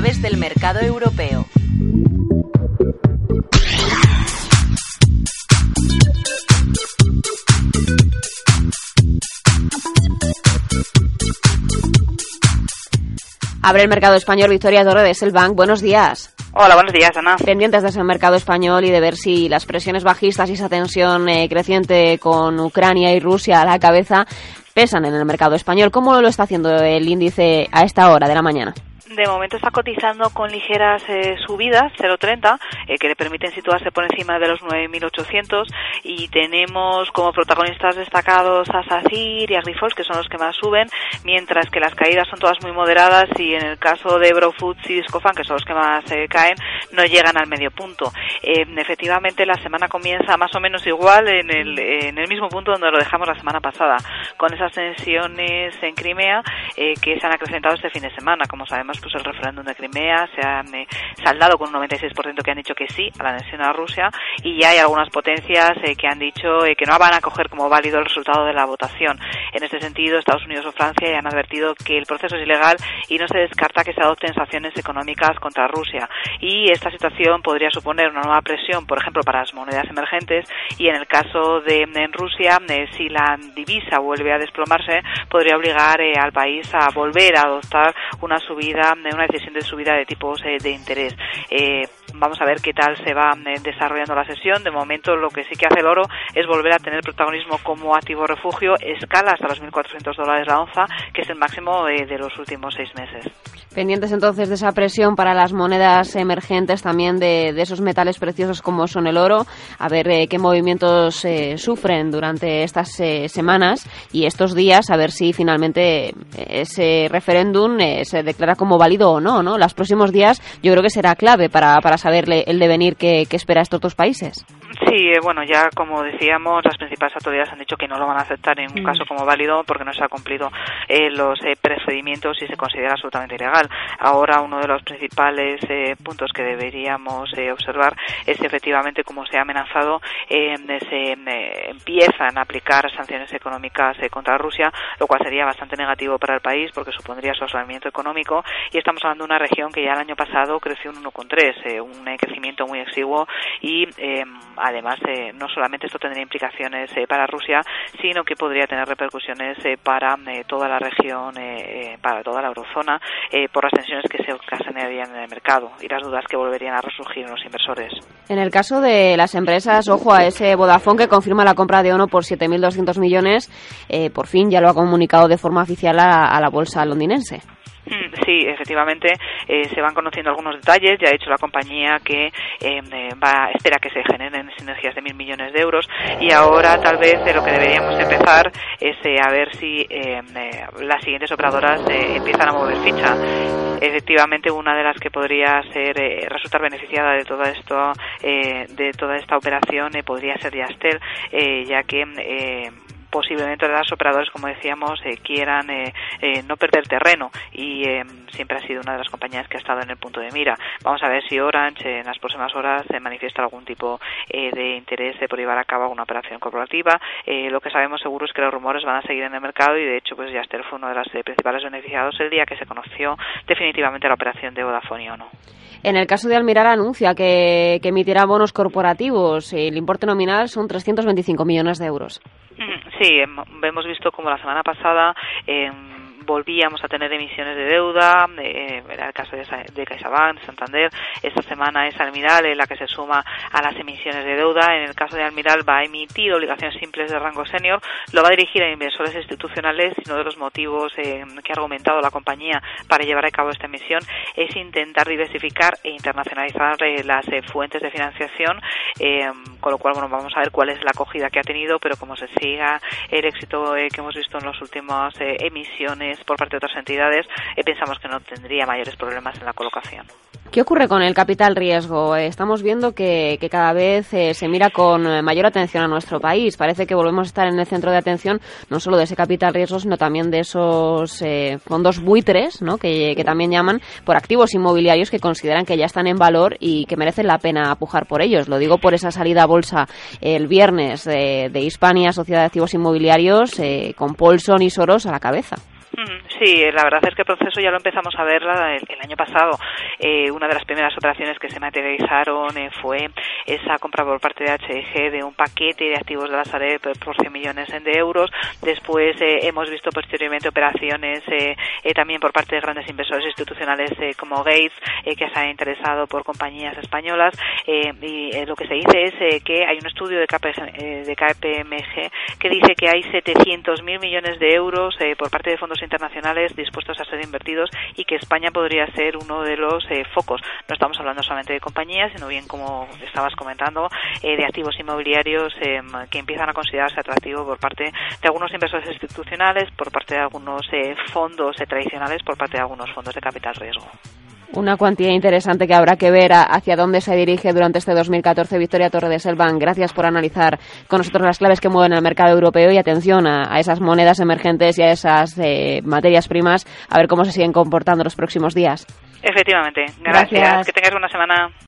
claves del mercado europeo. Abre el mercado español Victoria Torre de Selbank. Buenos días. Hola, buenos días, Ana. Pendientes de ese mercado español y de ver si las presiones bajistas y esa tensión eh, creciente con Ucrania y Rusia a la cabeza pesan en el mercado español. ¿Cómo lo está haciendo el índice a esta hora de la mañana? De momento está cotizando con ligeras eh, subidas, 0,30, eh, que le permiten situarse por encima de los 9.800 y tenemos como protagonistas destacados a SACIR y a Grifols, que son los que más suben, mientras que las caídas son todas muy moderadas y en el caso de Brofoods y Discofan, que son los que más eh, caen, no llegan al medio punto. efectivamente, la semana comienza más o menos igual en el, en el mismo punto donde lo dejamos la semana pasada, con esas tensiones en Crimea que se han acrecentado este fin de semana. Como sabemos, pues el referéndum de Crimea se han eh, saldado con un 96% que han dicho que sí a la anexión a Rusia y ya hay algunas potencias eh, que han dicho eh, que no van a coger como válido el resultado de la votación. En este sentido, Estados Unidos o Francia ya han advertido que el proceso es ilegal y no se descarta que se adopten sanciones económicas contra Rusia. Y esta situación podría suponer una nueva presión, por ejemplo, para las monedas emergentes y en el caso de Rusia, si la divisa vuelve a desplomarse, podría obligar al país a volver a adoptar una subida de una decisión de subida de tipos eh, de interés. Eh, vamos a ver qué tal se va eh, desarrollando la sesión. De momento, lo que sí que hace el oro es volver a tener protagonismo como activo refugio, escala hasta los 1.400 dólares la onza, que es el máximo de los últimos seis meses. Pendientes entonces de esa presión para las monedas emergentes, también de, esos metales preciosos como son el oro, a ver qué movimientos sufren durante estas semanas y estos días, a ver si finalmente ese referéndum se declara como válido o no, ¿no? Los próximos días yo creo que será clave para, para saber el devenir que, que espera estos dos países. Sí, eh, bueno, ya como decíamos, las principales autoridades han dicho que no lo van a aceptar en un mm. caso como válido porque no se ha cumplido eh, los eh, procedimientos y se considera absolutamente ilegal. Ahora uno de los principales eh, puntos que deberíamos observar es efectivamente cómo se ha amenazado, se empiezan a aplicar sanciones económicas contra Rusia, lo cual sería bastante negativo para el país porque supondría su aislamiento económico y estamos hablando de una región que ya el año pasado creció un 1,3, un crecimiento muy exiguo y además, eh, no solamente esto tendría implicaciones eh, para Rusia, sino que podría tener repercusiones eh, para toda la región, para toda la eurozona, por las tensiones que se ocasionarían en el mercado y las dudas que volverían a resurgir en los inversores. En el caso de las empresas, ojo a ese Vodafone que confirma la compra de ONO por 7.200 millones, por fin ya lo ha comunicado de forma oficial a la bolsa londinense. Sí, efectivamente eh, se van conociendo algunos detalles. Ya ha dicho la compañía que eh, va espera que se generen sinergias de mil millones de euros y ahora tal vez de lo que deberíamos empezar es eh, a ver si em, las siguientes operadoras empiezan a mover ficha. Efectivamente, una de las que podría ser resultar beneficiada de todo esto, de toda esta operación, podría ser Yastel, ya que posiblemente las operadores, como decíamos, eh, quieran eh, eh, no perder terreno y siempre ha sido una de las compañías que ha estado en el punto de mira. Vamos a ver si Orange en las próximas horas se manifiesta algún tipo de interés por llevar a cabo alguna operación corporativa. lo que sabemos seguro es que los rumores van a seguir en el mercado y de hecho pues Yastel fue uno de los principales beneficiados el día que se conoció definitivamente la operación de Vodafone o no. En el caso de Almiral anuncia que, que emitirá bonos corporativos. El importe nominal son 325 millones de euros. Sí, hemos visto como la semana pasada volvíamos a tener emisiones de deuda, eh, era el caso de, de CaixaBank, Santander, esta semana es Almiral la que se suma a las emisiones de deuda, en el caso de Almiral va a emitir obligaciones simples de rango senior, lo va a dirigir a inversores institucionales y uno de los motivos eh, que ha argumentado la compañía para llevar a cabo esta emisión es intentar diversificar e internacionalizar eh, las eh, fuentes de financiación, con lo cual bueno vamos a ver cuál es la acogida que ha tenido, pero como se siga el éxito que hemos visto en las últimas emisiones por parte de otras entidades, eh, pensamos que no tendría mayores problemas en la colocación. ¿Qué ocurre con el capital riesgo? Eh, estamos viendo que, cada vez eh, se mira con mayor atención a nuestro país. Parece que volvemos a estar en el centro de atención no solo de ese capital riesgo, sino también de esos fondos buitres, ¿no? que, también llaman por activos inmobiliarios que consideran que ya están en valor y que merecen la pena apujar por ellos. Lo digo por esa salida a bolsa el viernes de, de Hispania, Sociedad de Activos Inmobiliarios, con Paulson y Soros a la cabeza. Sí, la verdad es que el proceso ya lo empezamos a ver el, año pasado. Eh, una de las primeras operaciones que se materializaron eh, fue esa compra por parte de HG de un paquete de activos de la Sareb por 100 millones de euros. Después eh, hemos visto posteriormente operaciones también por parte de grandes inversores institucionales como Gates, que se ha interesado por compañías españolas. y lo que se dice es que hay un estudio de, de KPMG que dice que hay 700.000 millones de euros por parte de fondos internacionales dispuestos a ser invertidos y que España podría ser uno de los eh, focos. No estamos hablando solamente de compañías, sino bien, como estabas comentando, eh, de activos inmobiliarios em, que empiezan a considerarse atractivos por parte de algunos inversores institucionales, por parte de algunos eh, fondos tradicionales, por parte de algunos fondos de capital riesgo una cuantía interesante que habrá que ver hacia dónde se dirige durante este 2014. Victoria Torre de Selvan, gracias por analizar con nosotros las claves que mueven el mercado europeo y atención a, esas monedas emergentes y a esas eh, materias primas, a ver cómo se siguen comportando los próximos días. Efectivamente. Gracias. Que tengas una semana.